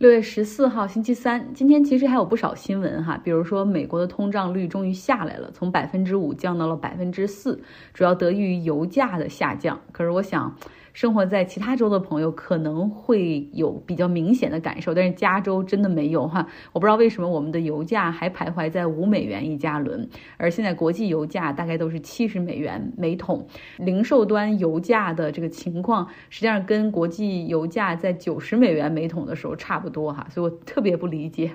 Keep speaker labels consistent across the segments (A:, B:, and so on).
A: 六月十四号，星期三。今天其实还有不少新闻哈，比如说美国的通胀率终于下来了，从百分之五降到了百分之四，主要得益于油价的下降。可是我想。生活在其他州的朋友可能会有比较明显的感受，但是加州真的没有哈。我不知道为什么我们的油价还徘徊在五美元一加仑，而现在国际油价大概都是七十美元每桶。零售端油价的这个情况，实际上跟国际油价在九十美元每桶的时候差不多哈，所以我特别不理解。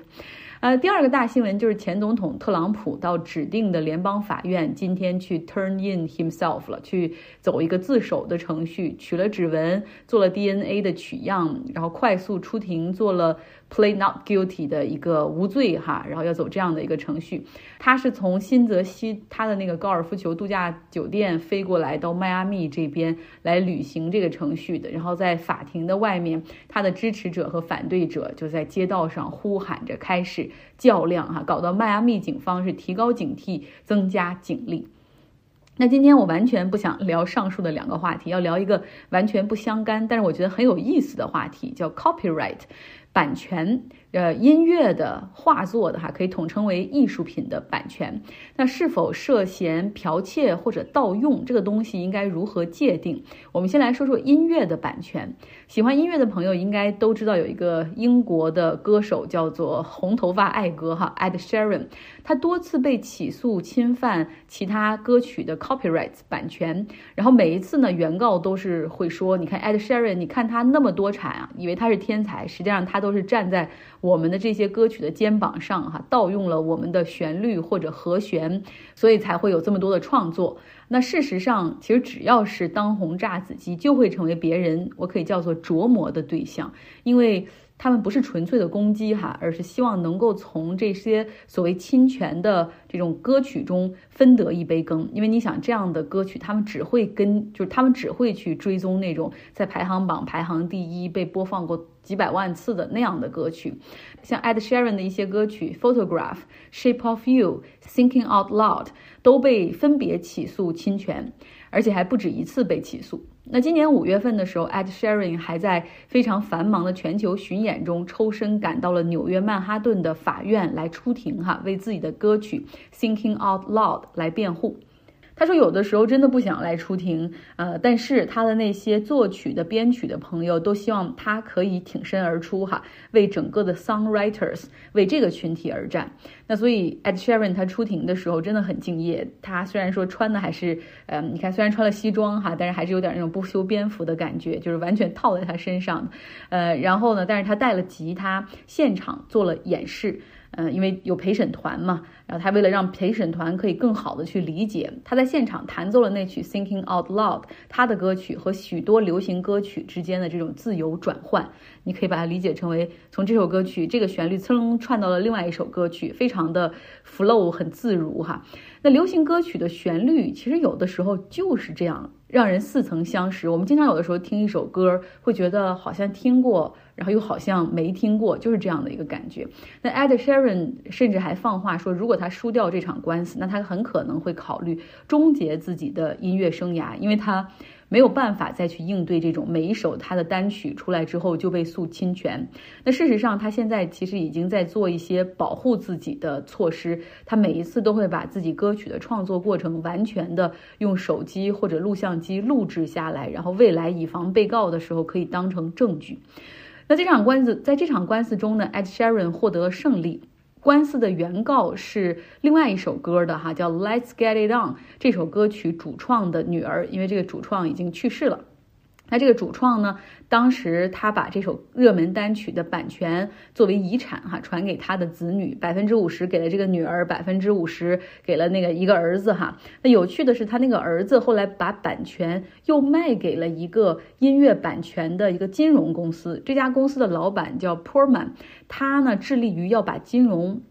A: 呃，第二个大新闻就是前总统特朗普到指定的联邦法院今天去 turn in himself 了，去走一个自首的程序，取了指纹，做了 DNA 的取样，然后快速出庭做了。Play not guilty 的一个无罪哈，然后要走这样的一个程序。他是从新泽西他的那个高尔夫球度假酒店飞过来到迈阿密这边来履行这个程序的。然后在法庭的外面，他的支持者和反对者就在街道上呼喊着开始较量哈，搞到迈阿密警方是提高警惕，增加警力。那今天我完全不想聊上述的两个话题，要聊一个完全不相干，但是我觉得很有意思的话题，叫 copyright。版权，呃，音乐的、画作的，哈，可以统称为艺术品的版权。那是否涉嫌剽窃或者盗用这个东西，应该如何界定？我们先来说说音乐的版权。喜欢音乐的朋友应该都知道，有一个英国的歌手叫做红头发爱歌哈，Ed Sheeran，他多次被起诉侵犯其他歌曲的 copyrights 版权。然后每一次呢，原告都是会说：“你看 Ed Sheeran，你看他那么多产啊，以为他是天才，实际上他都。”都是站在我们的这些歌曲的肩膀上，哈，盗用了我们的旋律或者和弦，所以才会有这么多的创作。那事实上，其实只要是当红炸子鸡，就会成为别人我可以叫做琢磨的对象，因为。他们不是纯粹的攻击哈，而是希望能够从这些所谓侵权的这种歌曲中分得一杯羹。因为你想，这样的歌曲，他们只会跟，就是他们只会去追踪那种在排行榜排行第一、被播放过几百万次的那样的歌曲。像 Ed Sheeran 的一些歌曲，《Photograph》、《Shape of You》、《Thinking Out Loud》都被分别起诉侵权，而且还不止一次被起诉。那今年五月份的时候，Ed Sheeran 还在非常繁忙的全球巡演中抽身赶到了纽约曼哈顿的法院来出庭，哈，为自己的歌曲《Thinking Out Loud》来辩护。他说，有的时候真的不想来出庭，呃，但是他的那些作曲的、编曲的朋友都希望他可以挺身而出，哈，为整个的 songwriters 为这个群体而战。那所以 Ed Sheeran 他出庭的时候真的很敬业。他虽然说穿的还是，呃，你看虽然穿了西装哈，但是还是有点那种不修边幅的感觉，就是完全套在他身上，呃，然后呢，但是他带了吉他，现场做了演示。嗯，因为有陪审团嘛，然后他为了让陪审团可以更好的去理解，他在现场弹奏了那曲《Thinking Out Loud》，他的歌曲和许多流行歌曲之间的这种自由转换，你可以把它理解成为从这首歌曲这个旋律噌串到了另外一首歌曲，非常的 flow 很自如哈。那流行歌曲的旋律其实有的时候就是这样。让人似曾相识。我们经常有的时候听一首歌，会觉得好像听过，然后又好像没听过，就是这样的一个感觉。那 Ed Sheeran 甚至还放话说，如果他输掉这场官司，那他很可能会考虑终结自己的音乐生涯，因为他。没有办法再去应对这种每一首他的单曲出来之后就被诉侵权。那事实上，他现在其实已经在做一些保护自己的措施。他每一次都会把自己歌曲的创作过程完全的用手机或者录像机录制下来，然后未来以防被告的时候可以当成证据。那这场官司在这场官司中呢，Ed Sheeran 获得胜利。官司的原告是另外一首歌的哈，叫《Let's Get It On》这首歌曲主创的女儿，因为这个主创已经去世了。那这个主创呢？当时他把这首热门单曲的版权作为遗产哈传给他的子女，百分之五十给了这个女儿，百分之五十给了那个一个儿子哈。那有趣的是，他那个儿子后来把版权又卖给了一个音乐版权的一个金融公司，这家公司的老板叫 Porman，他呢致力于要把金融。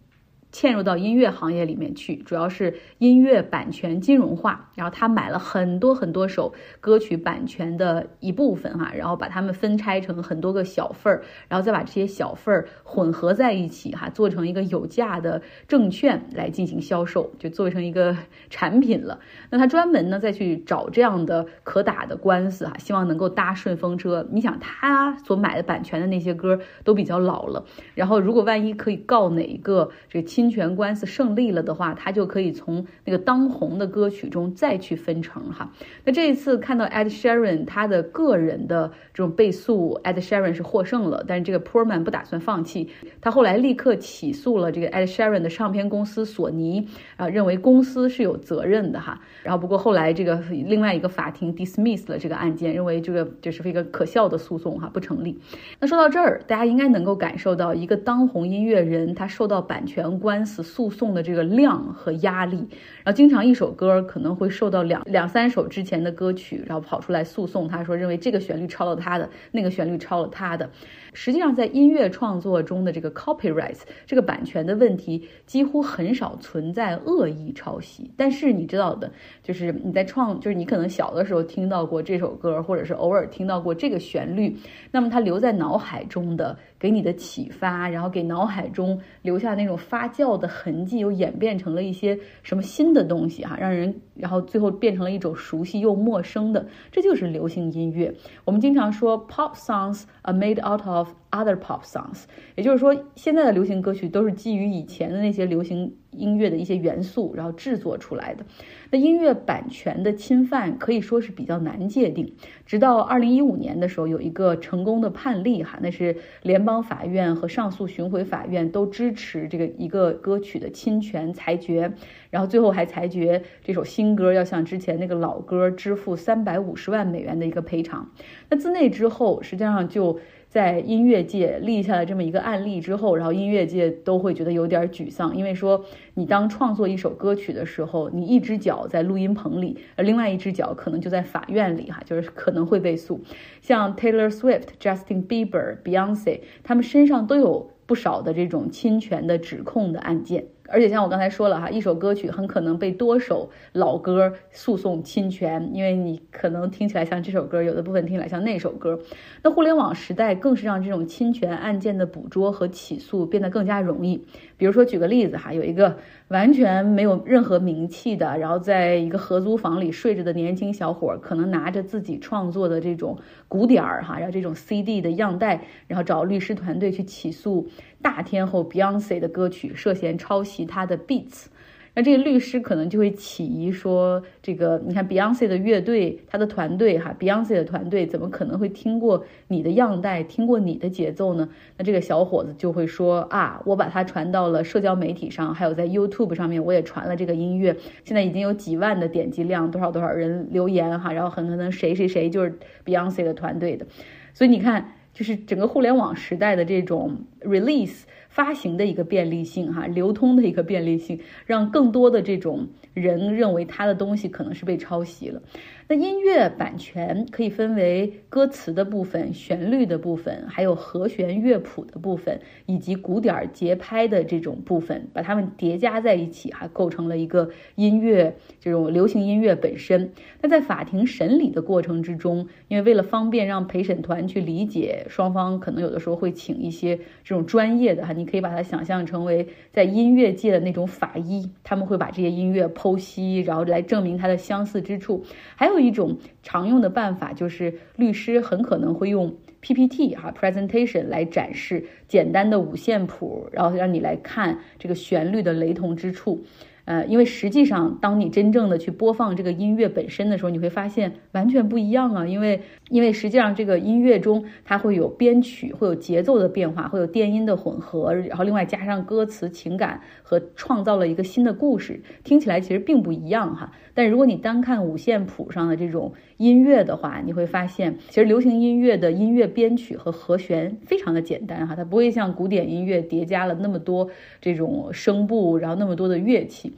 A: 嵌入到音乐行业里面去，主要是音乐版权金融化。然后他买了很多很多首歌曲版权的一部分哈，然后把它们分拆成很多个小份儿，然后再把这些小份儿混合在一起哈，做成一个有价的证券来进行销售，就做成一个产品了。那他专门呢再去找这样的可打的官司哈，希望能够搭顺风车。你想他所买的版权的那些歌都比较老了，然后如果万一可以告哪一个这亲权官司胜利了的话，他就可以从那个当红的歌曲中再去分成哈。那这一次看到 Ed Sheeran 他的个人的这种被诉，Ed Sheeran 是获胜了，但是这个 Poorman 不打算放弃，他后来立刻起诉了这个 Ed Sheeran 的唱片公司索尼啊，认为公司是有责任的哈。然后不过后来这个另外一个法庭 dismiss 了这个案件，认为这个这是一个可笑的诉讼哈，不成立。那说到这儿，大家应该能够感受到一个当红音乐人他受到版权关官司诉讼的这个量和压力。然后经常一首歌可能会受到两两三首之前的歌曲，然后跑出来诉讼，他说认为这个旋律抄了他的，那个旋律抄了他的。实际上，在音乐创作中的这个 copyright 这个版权的问题，几乎很少存在恶意抄袭。但是你知道的，就是你在创，就是你可能小的时候听到过这首歌，或者是偶尔听到过这个旋律，那么它留在脑海中的。给你的启发，然后给脑海中留下那种发酵的痕迹，又演变成了一些什么新的东西哈，让人然后最后变成了一种熟悉又陌生的，这就是流行音乐。我们经常说 pop songs are made out of other pop songs，也就是说现在的流行歌曲都是基于以前的那些流行。音乐的一些元素，然后制作出来的。那音乐版权的侵犯可以说是比较难界定。直到二零一五年的时候，有一个成功的判例哈，那是联邦法院和上诉巡回法院都支持这个一个歌曲的侵权裁决，然后最后还裁决这首新歌要向之前那个老歌支付三百五十万美元的一个赔偿。那自那之后，实际上就。在音乐界立下了这么一个案例之后，然后音乐界都会觉得有点沮丧，因为说你当创作一首歌曲的时候，你一只脚在录音棚里，而另外一只脚可能就在法院里哈，就是可能会被诉。像 Taylor Swift、Justin Bieber、Beyonce，他们身上都有不少的这种侵权的指控的案件。而且像我刚才说了哈，一首歌曲很可能被多首老歌诉讼侵权，因为你可能听起来像这首歌，有的部分听起来像那首歌。那互联网时代更是让这种侵权案件的捕捉和起诉变得更加容易。比如说举个例子哈，有一个完全没有任何名气的，然后在一个合租房里睡着的年轻小伙，可能拿着自己创作的这种鼓点儿哈，然后这种 CD 的样带，然后找律师团队去起诉。大天后 Beyonce 的歌曲涉嫌抄袭她的 beats，那这个律师可能就会起疑说，这个你看 Beyonce 的乐队，他的团队哈，Beyonce 的团队怎么可能会听过你的样带，听过你的节奏呢？那这个小伙子就会说啊，我把它传到了社交媒体上，还有在 YouTube 上面，我也传了这个音乐，现在已经有几万的点击量，多少多少人留言哈，然后很可能谁谁谁就是 Beyonce 的团队的，所以你看。就是整个互联网时代的这种 release 发行的一个便利性，哈，流通的一个便利性，让更多的这种人认为他的东西可能是被抄袭了。那音乐版权可以分为歌词的部分、旋律的部分，还有和弦乐谱的部分，以及鼓点节拍的这种部分，把它们叠加在一起，还构成了一个音乐这种流行音乐本身。那在法庭审理的过程之中，因为为了方便让陪审团去理解，双方可能有的时候会请一些这种专业的哈，你可以把它想象成为在音乐界的那种法医，他们会把这些音乐剖析，然后来证明它的相似之处，还有。还有一种常用的办法，就是律师很可能会用 PPT 哈 presentation 来展示简单的五线谱，然后让你来看这个旋律的雷同之处。呃，因为实际上，当你真正的去播放这个音乐本身的时候，你会发现完全不一样啊！因为，因为实际上这个音乐中它会有编曲，会有节奏的变化，会有电音的混合，然后另外加上歌词、情感和创造了一个新的故事，听起来其实并不一样哈。但如果你单看五线谱上的这种音乐的话，你会发现，其实流行音乐的音乐编曲和和弦非常的简单哈，它不会像古典音乐叠加了那么多这种声部，然后那么多的乐器。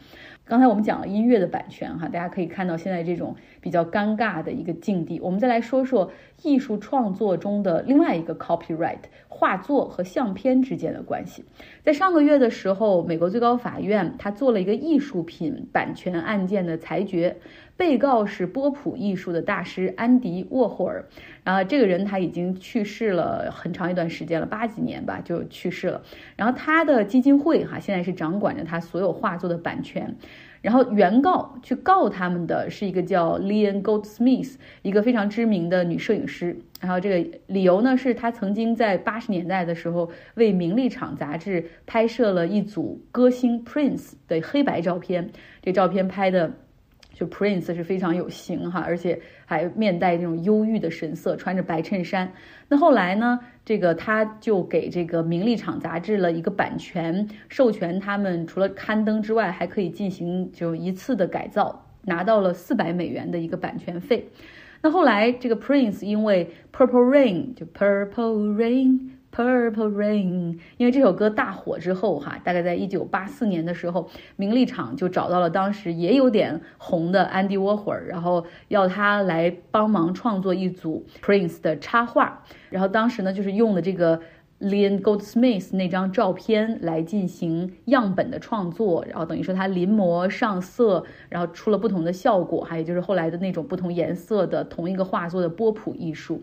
A: 刚才我们讲了音乐的版权哈，大家可以看到现在这种比较尴尬的一个境地。我们再来说说艺术创作中的另外一个 copyright，画作和相片之间的关系。在上个月的时候，美国最高法院他做了一个艺术品版权案件的裁决，被告是波普艺术的大师安迪沃霍尔，然后这个人他已经去世了很长一段时间了，八几年吧就去世了。然后他的基金会哈现在是掌管着他所有画作的版权。然后原告去告他们的是一个叫 Leon Goldsmith，一个非常知名的女摄影师。然后这个理由呢，是她曾经在八十年代的时候为《名利场》杂志拍摄了一组歌星 Prince 的黑白照片。这照片拍的。就 Prince 是非常有型哈，而且还面带这种忧郁的神色，穿着白衬衫。那后来呢，这个他就给这个《名利场》杂志了一个版权，授权他们除了刊登之外，还可以进行就一次的改造，拿到了四百美元的一个版权费。那后来这个 Prince 因为 Purple Rain 就 Purple Rain。Purple Rain，因为这首歌大火之后，哈，大概在一九八四年的时候，名利场就找到了当时也有点红的 Andy Warhol，然后要他来帮忙创作一组 Prince 的插画。然后当时呢，就是用的这个 Leon Goldsmith 那张照片来进行样本的创作，然后等于说他临摹上色，然后出了不同的效果，还有就是后来的那种不同颜色的同一个画作的波普艺术。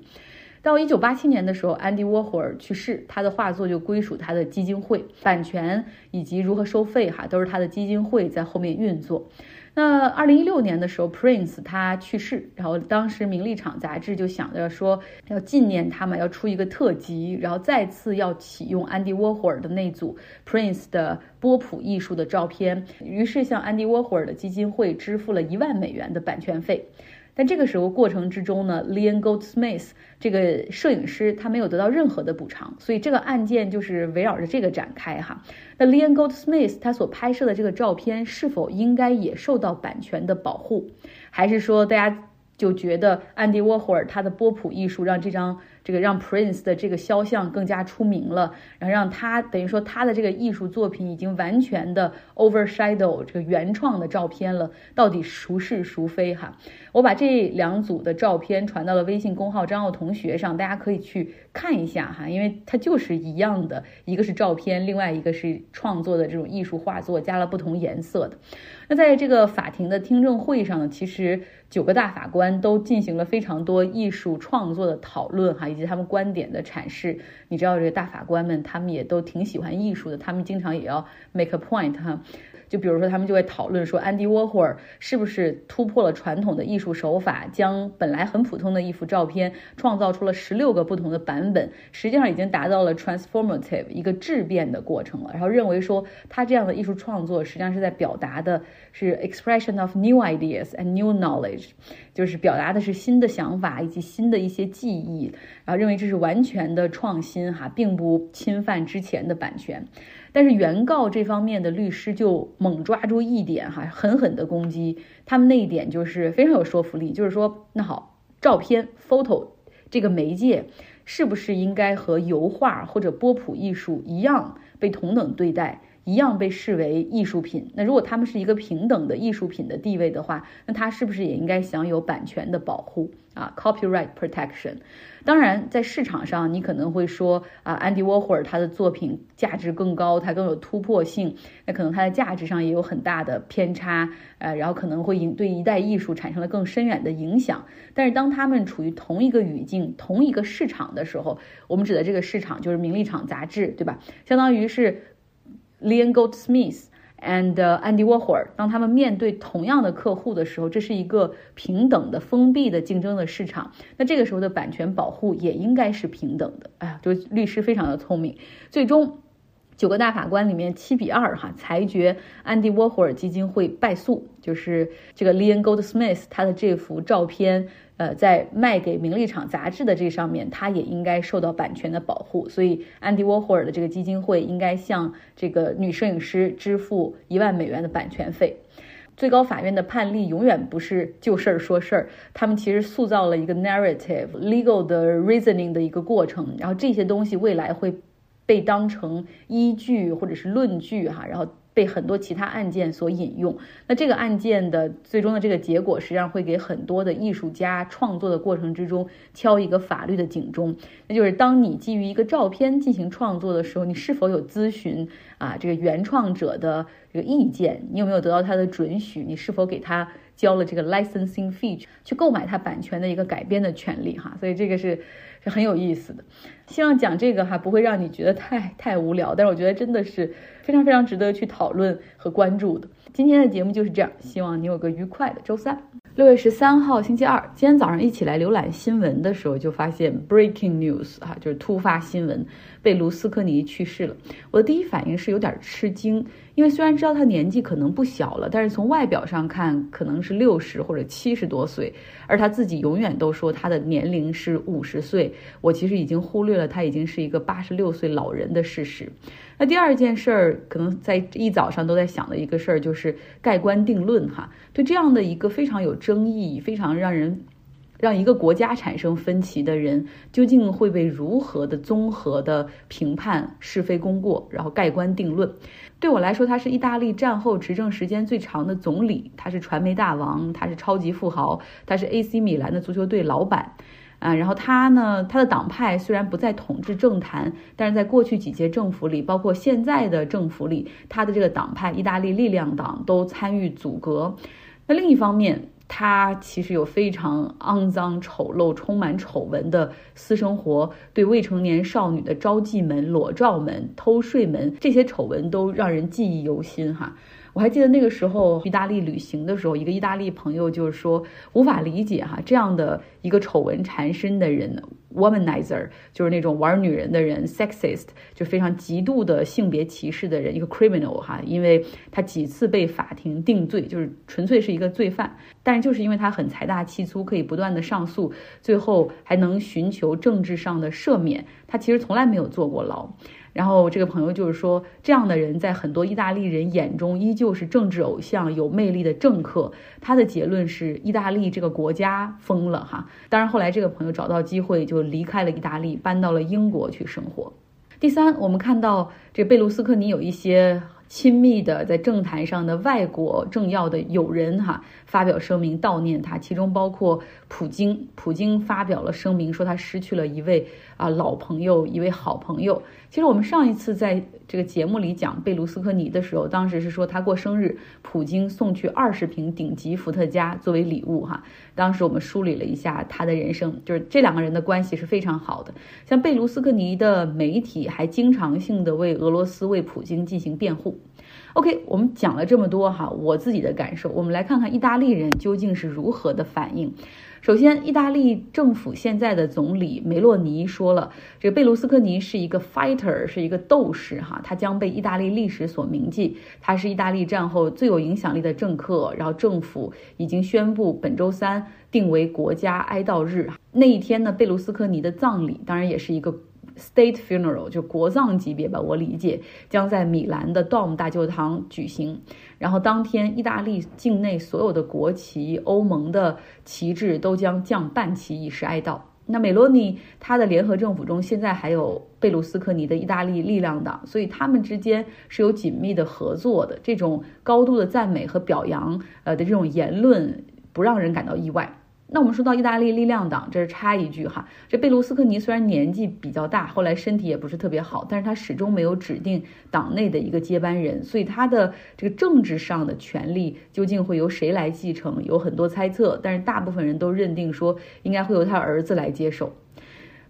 A: 到一九八七年的时候，安迪沃霍尔去世，他的画作就归属他的基金会，版权以及如何收费，哈，都是他的基金会在后面运作。那二零一六年的时候，Prince 他去世，然后当时《名利场》杂志就想着说要纪念他嘛，要出一个特辑，然后再次要启用安迪沃霍尔的那组 Prince 的波普艺术的照片，于是向安迪沃霍尔的基金会支付了一万美元的版权费。但这个时候过程之中呢，Leon Goldsmith 这个摄影师他没有得到任何的补偿，所以这个案件就是围绕着这个展开哈。那 Leon Goldsmith 他所拍摄的这个照片是否应该也受到版权的保护，还是说大家就觉得安迪沃霍尔他的波普艺术让这张？这个让 Prince 的这个肖像更加出名了，然后让他等于说他的这个艺术作品已经完全的 overshadow 这个原创的照片了，到底孰是孰非哈？我把这两组的照片传到了微信公号张奥同学上，大家可以去看一下哈，因为它就是一样的，一个是照片，另外一个是创作的这种艺术画作，加了不同颜色的。那在这个法庭的听证会上呢，其实九个大法官都进行了非常多艺术创作的讨论哈。以及他们观点的阐释，你知道这个大法官们，他们也都挺喜欢艺术的，他们经常也要 make a point 哈。就比如说，他们就会讨论说，安迪沃霍尔是不是突破了传统的艺术手法，将本来很普通的一幅照片创造出了十六个不同的版本，实际上已经达到了 transformative 一个质变的过程了。然后认为说，他这样的艺术创作实际上是在表达的是 expression of new ideas and new knowledge，就是表达的是新的想法以及新的一些记忆，然后认为这是完全的创新哈，并不侵犯之前的版权。但是原告这方面的律师就猛抓住一点哈，狠狠的攻击他们那一点就是非常有说服力，就是说那好，照片 photo 这个媒介是不是应该和油画或者波普艺术一样被同等对待？一样被视为艺术品。那如果他们是一个平等的艺术品的地位的话，那它是不是也应该享有版权的保护啊？Copyright protection。当然，在市场上，你可能会说啊，安迪沃霍尔他的作品价值更高，他更有突破性，那可能它的价值上也有很大的偏差，呃，然后可能会影对一代艺术产生了更深远的影响。但是当他们处于同一个语境、同一个市场的时候，我们指的这个市场就是《名利场》杂志，对吧？相当于是。Leon Goldsmith and Andy Warhol，当他们面对同样的客户的时候，这是一个平等的、封闭的竞争的市场。那这个时候的版权保护也应该是平等的。哎呀，就律师非常的聪明，最终。九个大法官里面七比二哈裁决安迪沃霍尔基金会败诉，就是这个 Leon Goldsmith 他的这幅照片，呃，在卖给《名利场》杂志的这上面，他也应该受到版权的保护，所以安迪沃霍尔的这个基金会应该向这个女摄影师支付一万美元的版权费。最高法院的判例永远不是就事儿说事儿，他们其实塑造了一个 narrative legal 的 reasoning 的一个过程，然后这些东西未来会。被当成依据或者是论据哈，然后被很多其他案件所引用。那这个案件的最终的这个结果，实际上会给很多的艺术家创作的过程之中敲一个法律的警钟，那就是当你基于一个照片进行创作的时候，你是否有咨询啊这个原创者的这个意见？你有没有得到他的准许？你是否给他？交了这个 licensing fee 去购买它版权的一个改编的权利哈，所以这个是是很有意思的。希望讲这个哈不会让你觉得太太无聊，但是我觉得真的是非常非常值得去讨论和关注的。今天的节目就是这样，希望你有个愉快的周三。六月十三号星期二，今天早上一起来浏览新闻的时候，就发现 breaking news 哈，就是突发新闻，贝卢斯科尼去世了。我的第一反应是有点吃惊，因为虽然知道他年纪可能不小了，但是从外表上看，可能是六十或者七十多岁，而他自己永远都说他的年龄是五十岁。我其实已经忽略了他已经是一个八十六岁老人的事实。那第二件事儿，可能在一早上都在想的一个事儿，就是盖棺定论哈。对这样的一个非常有争议、非常让人让一个国家产生分歧的人，究竟会被如何的综合的评判是非功过，然后盖棺定论？对我来说，他是意大利战后执政时间最长的总理，他是传媒大王，他是超级富豪，他是 AC 米兰的足球队老板。啊，然后他呢，他的党派虽然不在统治政坛，但是在过去几届政府里，包括现在的政府里，他的这个党派意大利力量党都参与阻隔。那另一方面，他其实有非常肮脏、丑陋、充满丑闻的私生活，对未成年少女的招妓门、裸照门、偷税门，这些丑闻都让人记忆犹新哈。我还记得那个时候意大利旅行的时候，一个意大利朋友就是说无法理解哈这样的一个丑闻缠身的人，womanizer 就是那种玩女人的人，sexist 就非常极度的性别歧视的人，一个 criminal 哈，因为他几次被法庭定罪，就是纯粹是一个罪犯，但是就是因为他很财大气粗，可以不断的上诉，最后还能寻求政治上的赦免，他其实从来没有坐过牢。然后这个朋友就是说，这样的人在很多意大利人眼中依旧是政治偶像、有魅力的政客。他的结论是，意大利这个国家疯了哈。当然，后来这个朋友找到机会就离开了意大利，搬到了英国去生活。第三，我们看到这贝卢斯科尼有一些。亲密的在政坛上的外国政要的友人哈发表声明悼念他，其中包括普京。普京发表了声明说他失去了一位啊老朋友，一位好朋友。其实我们上一次在这个节目里讲贝卢斯科尼的时候，当时是说他过生日，普京送去二十瓶顶级伏特加作为礼物哈。当时我们梳理了一下他的人生，就是这两个人的关系是非常好的。像贝卢斯科尼的媒体还经常性的为俄罗斯为普京进行辩护。OK，我们讲了这么多哈，我自己的感受，我们来看看意大利人究竟是如何的反应。首先，意大利政府现在的总理梅洛尼说了，这个贝卢斯科尼是一个 fighter，是一个斗士哈，他将被意大利历史所铭记。他是意大利战后最有影响力的政客，然后政府已经宣布本周三定为国家哀悼日。那一天呢，贝卢斯科尼的葬礼当然也是一个。State funeral 就国葬级别吧，我理解将在米兰的 Dom 大教堂举行。然后当天，意大利境内所有的国旗、欧盟的旗帜都将降半旗以示哀悼。那梅洛尼他的联合政府中现在还有贝卢斯科尼的意大利力量党，所以他们之间是有紧密的合作的。这种高度的赞美和表扬，呃的这种言论，不让人感到意外。那我们说到意大利力量党，这是插一句哈，这贝卢斯科尼虽然年纪比较大，后来身体也不是特别好，但是他始终没有指定党内的一个接班人，所以他的这个政治上的权力究竟会由谁来继承，有很多猜测，但是大部分人都认定说应该会由他儿子来接手。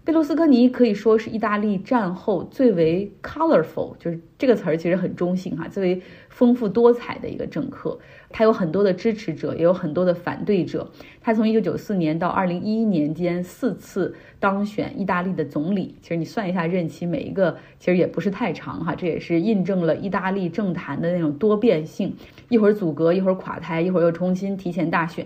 A: 贝卢斯科尼可以说是意大利战后最为 colorful，就是这个词儿其实很中性哈，最为丰富多彩的一个政客。他有很多的支持者，也有很多的反对者。他从1994年到2011年间四次当选意大利的总理，其实你算一下任期，每一个其实也不是太长哈。这也是印证了意大利政坛的那种多变性，一会儿阻隔，一会儿垮台，一会儿又重新提前大选。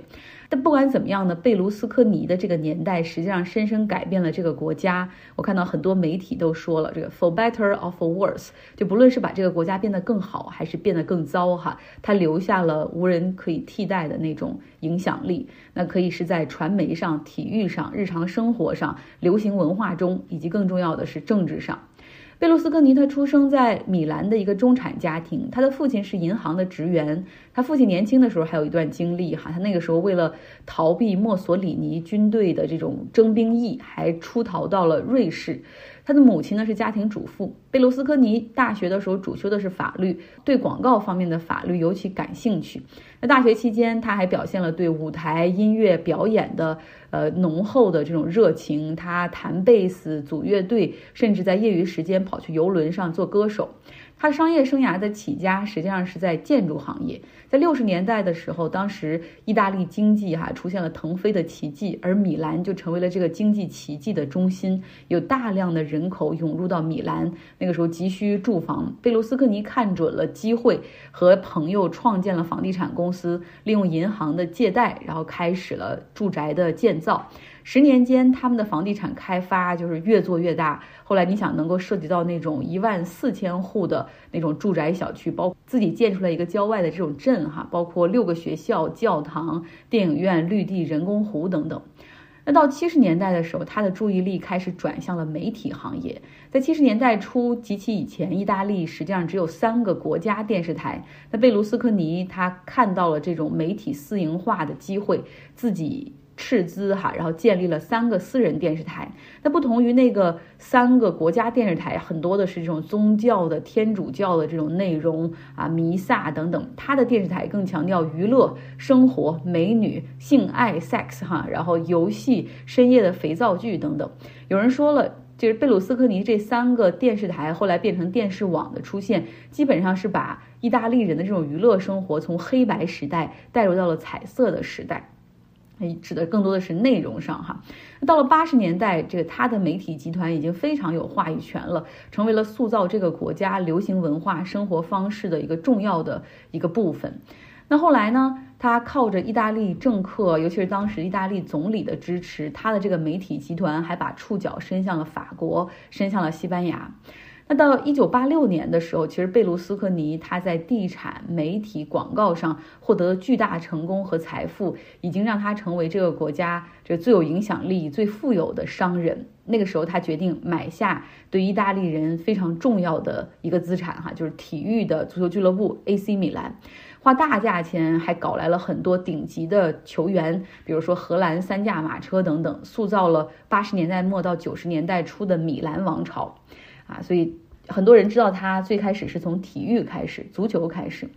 A: 但不管怎么样呢，贝卢斯科尼的这个年代实际上深深改变了这个国家。我看到很多媒体都说了，这个 for better or for worse，就不论是把这个国家变得更好，还是变得更糟，哈，它留下了无人可以替代的那种影响力。那可以是在传媒上、体育上、日常生活上、流行文化中，以及更重要的是政治上。贝卢斯科尼他出生在米兰的一个中产家庭，他的父亲是银行的职员。他父亲年轻的时候还有一段经历哈，他那个时候为了逃避墨索里尼军队的这种征兵役，还出逃到了瑞士。他的母亲呢是家庭主妇。贝卢斯科尼大学的时候主修的是法律，对广告方面的法律尤其感兴趣。那大学期间，他还表现了对舞台音乐表演的呃浓厚的这种热情。他弹贝斯，组乐队，甚至在业余时间跑去游轮上做歌手。他商业生涯的起家实际上是在建筑行业，在六十年代的时候，当时意大利经济哈出现了腾飞的奇迹，而米兰就成为了这个经济奇迹的中心，有大量的人口涌入到米兰，那个时候急需住房，贝卢斯科尼看准了机会，和朋友创建了房地产公司，利用银行的借贷，然后开始了住宅的建造。十年间，他们的房地产开发就是越做越大。后来，你想能够涉及到那种一万四千户的那种住宅小区，包自己建出来一个郊外的这种镇哈，包括六个学校、教堂、电影院、绿地、人工湖等等。那到七十年代的时候，他的注意力开始转向了媒体行业。在七十年代初及其以前，意大利实际上只有三个国家电视台。那贝卢斯科尼他看到了这种媒体私营化的机会，自己。斥资哈，然后建立了三个私人电视台。那不同于那个三个国家电视台，很多的是这种宗教的、天主教的这种内容啊，弥撒等等。他的电视台更强调娱乐、生活、美女、性爱、sex 哈，然后游戏、深夜的肥皂剧等等。有人说了，就是贝鲁斯科尼这三个电视台后来变成电视网的出现，基本上是把意大利人的这种娱乐生活从黑白时代带入到了彩色的时代。指的更多的是内容上哈，到了八十年代，这个他的媒体集团已经非常有话语权了，成为了塑造这个国家流行文化生活方式的一个重要的一个部分。那后来呢，他靠着意大利政客，尤其是当时意大利总理的支持，他的这个媒体集团还把触角伸向了法国，伸向了西班牙。那到一九八六年的时候，其实贝卢斯科尼他在地产、媒体、广告上获得巨大成功和财富，已经让他成为这个国家这最有影响力、最富有的商人。那个时候，他决定买下对意大利人非常重要的一个资产，哈，就是体育的足球俱乐部 AC 米兰，花大价钱还搞来了很多顶级的球员，比如说荷兰三驾马车等等，塑造了八十年代末到九十年代初的米兰王朝。啊，所以很多人知道他最开始是从体育开始，足球开始。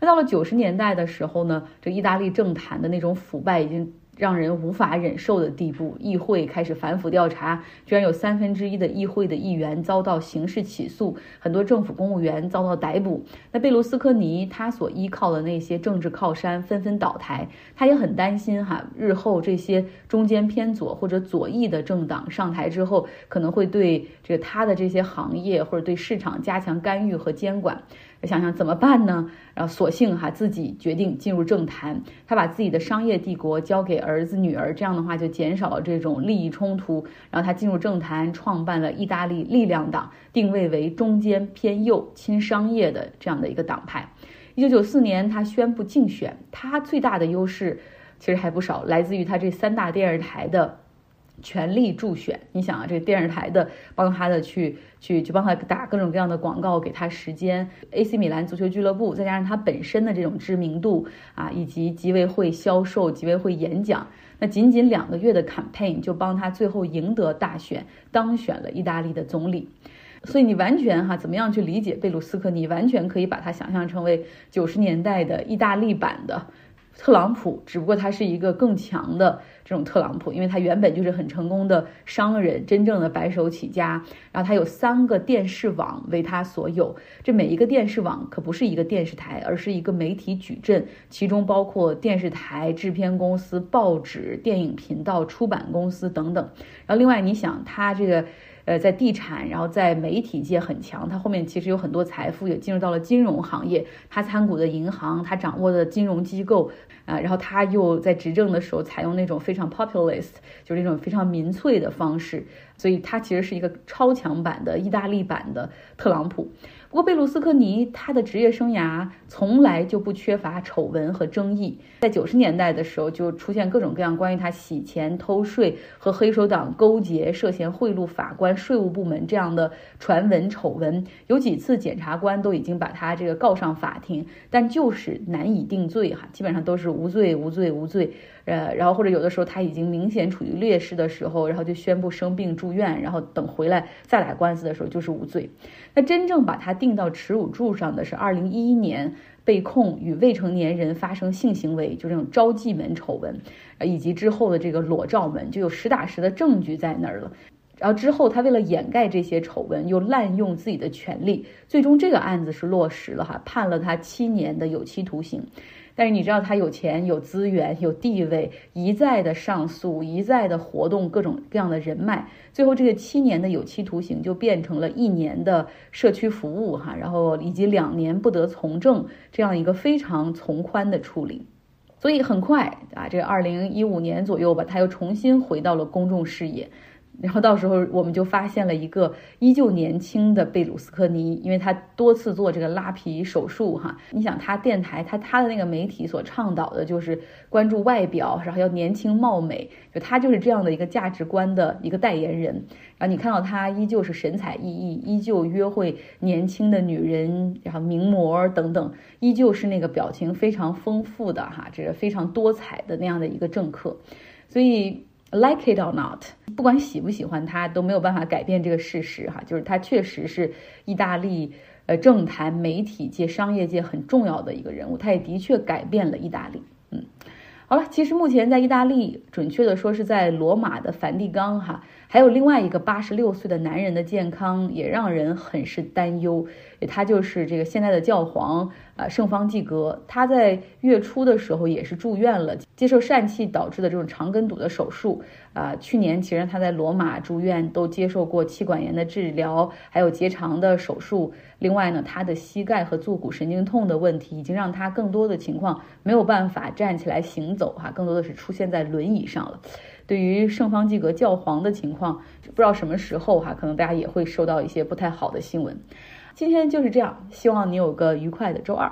A: 那到了九十年代的时候呢，这意大利政坛的那种腐败已经。让人无法忍受的地步，议会开始反腐调查，居然有三分之一的议会的议员遭到刑事起诉，很多政府公务员遭到逮捕。那贝卢斯科尼他所依靠的那些政治靠山纷纷倒台，他也很担心哈，日后这些中间偏左或者左翼的政党上台之后，可能会对这个他的这些行业或者对市场加强干预和监管。想想怎么办呢？然后索性哈自己决定进入政坛，他把自己的商业帝国交给儿子女儿，这样的话就减少了这种利益冲突。然后他进入政坛，创办了意大利力量党，定位为中间偏右、亲商业的这样的一个党派。一九九四年，他宣布竞选，他最大的优势其实还不少，来自于他这三大电视台的。全力助选，你想啊，这个电视台的帮他的去去去帮他打各种各样的广告，给他时间。AC 米兰足球俱乐部再加上他本身的这种知名度啊，以及极为会销售、极为会演讲，那仅仅两个月的 campaign 就帮他最后赢得大选，当选了意大利的总理。所以你完全哈，怎么样去理解贝鲁斯科尼？完全可以把他想象成为九十年代的意大利版的。特朗普只不过他是一个更强的这种特朗普，因为他原本就是很成功的商人，真正的白手起家。然后他有三个电视网为他所有，这每一个电视网可不是一个电视台，而是一个媒体矩阵，其中包括电视台、制片公司、报纸、电影频道、出版公司等等。然后另外你想他这个。呃，在地产，然后在媒体界很强，他后面其实有很多财富，也进入到了金融行业。他参股的银行，他掌握的金融机构，啊，然后他又在执政的时候采用那种非常 populist，就是那种非常民粹的方式，所以他其实是一个超强版的意大利版的特朗普。不过贝鲁斯科尼他的职业生涯从来就不缺乏丑闻和争议，在九十年代的时候就出现各种各样关于他洗钱、偷税和黑手党勾结、涉嫌贿赂法官、税务部门这样的传闻丑闻，有几次检察官都已经把他这个告上法庭，但就是难以定罪哈，基本上都是无罪、无罪、无罪。呃，然后或者有的时候他已经明显处于劣势的时候，然后就宣布生病住院，然后等回来再打官司的时候就是无罪。那真正把他定到耻辱柱上的是二零一一年被控与未成年人发生性行为，就这种招妓门丑闻，呃以及之后的这个裸照门，就有实打实的证据在那儿了。然后之后他为了掩盖这些丑闻，又滥用自己的权利，最终这个案子是落实了哈，判了他七年的有期徒刑。但是你知道他有钱、有资源、有地位，一再的上诉，一再的活动各种各样的人脉，最后这个七年的有期徒刑就变成了一年的社区服务哈，然后以及两年不得从政这样一个非常从宽的处理。所以很快啊，这二零一五年左右吧，他又重新回到了公众视野。然后到时候我们就发现了一个依旧年轻的贝鲁斯科尼，因为他多次做这个拉皮手术哈。你想他电台他他的那个媒体所倡导的就是关注外表，然后要年轻貌美，就他就是这样的一个价值观的一个代言人。然后你看到他依旧是神采奕奕，依旧约会年轻的女人，然后名模等等，依旧是那个表情非常丰富的哈，这是非常多彩的那样的一个政客，所以。Like it or not，不管喜不喜欢他，都没有办法改变这个事实哈，就是他确实是意大利呃政坛、媒体界、商业界很重要的一个人物，他也的确改变了意大利。嗯，好了，其实目前在意大利，准确的说是在罗马的梵蒂冈哈。还有另外一个八十六岁的男人的健康也让人很是担忧，他就是这个现在的教皇啊圣方济各，他在月初的时候也是住院了，接受疝气导致的这种肠梗阻的手术啊。去年其实他在罗马住院都接受过气管炎的治疗，还有结肠的手术。另外呢，他的膝盖和坐骨神经痛的问题已经让他更多的情况没有办法站起来行走哈，更多的是出现在轮椅上了。对于圣方济各教皇的情况，不知道什么时候哈，可能大家也会收到一些不太好的新闻。今天就是这样，希望你有个愉快的周二。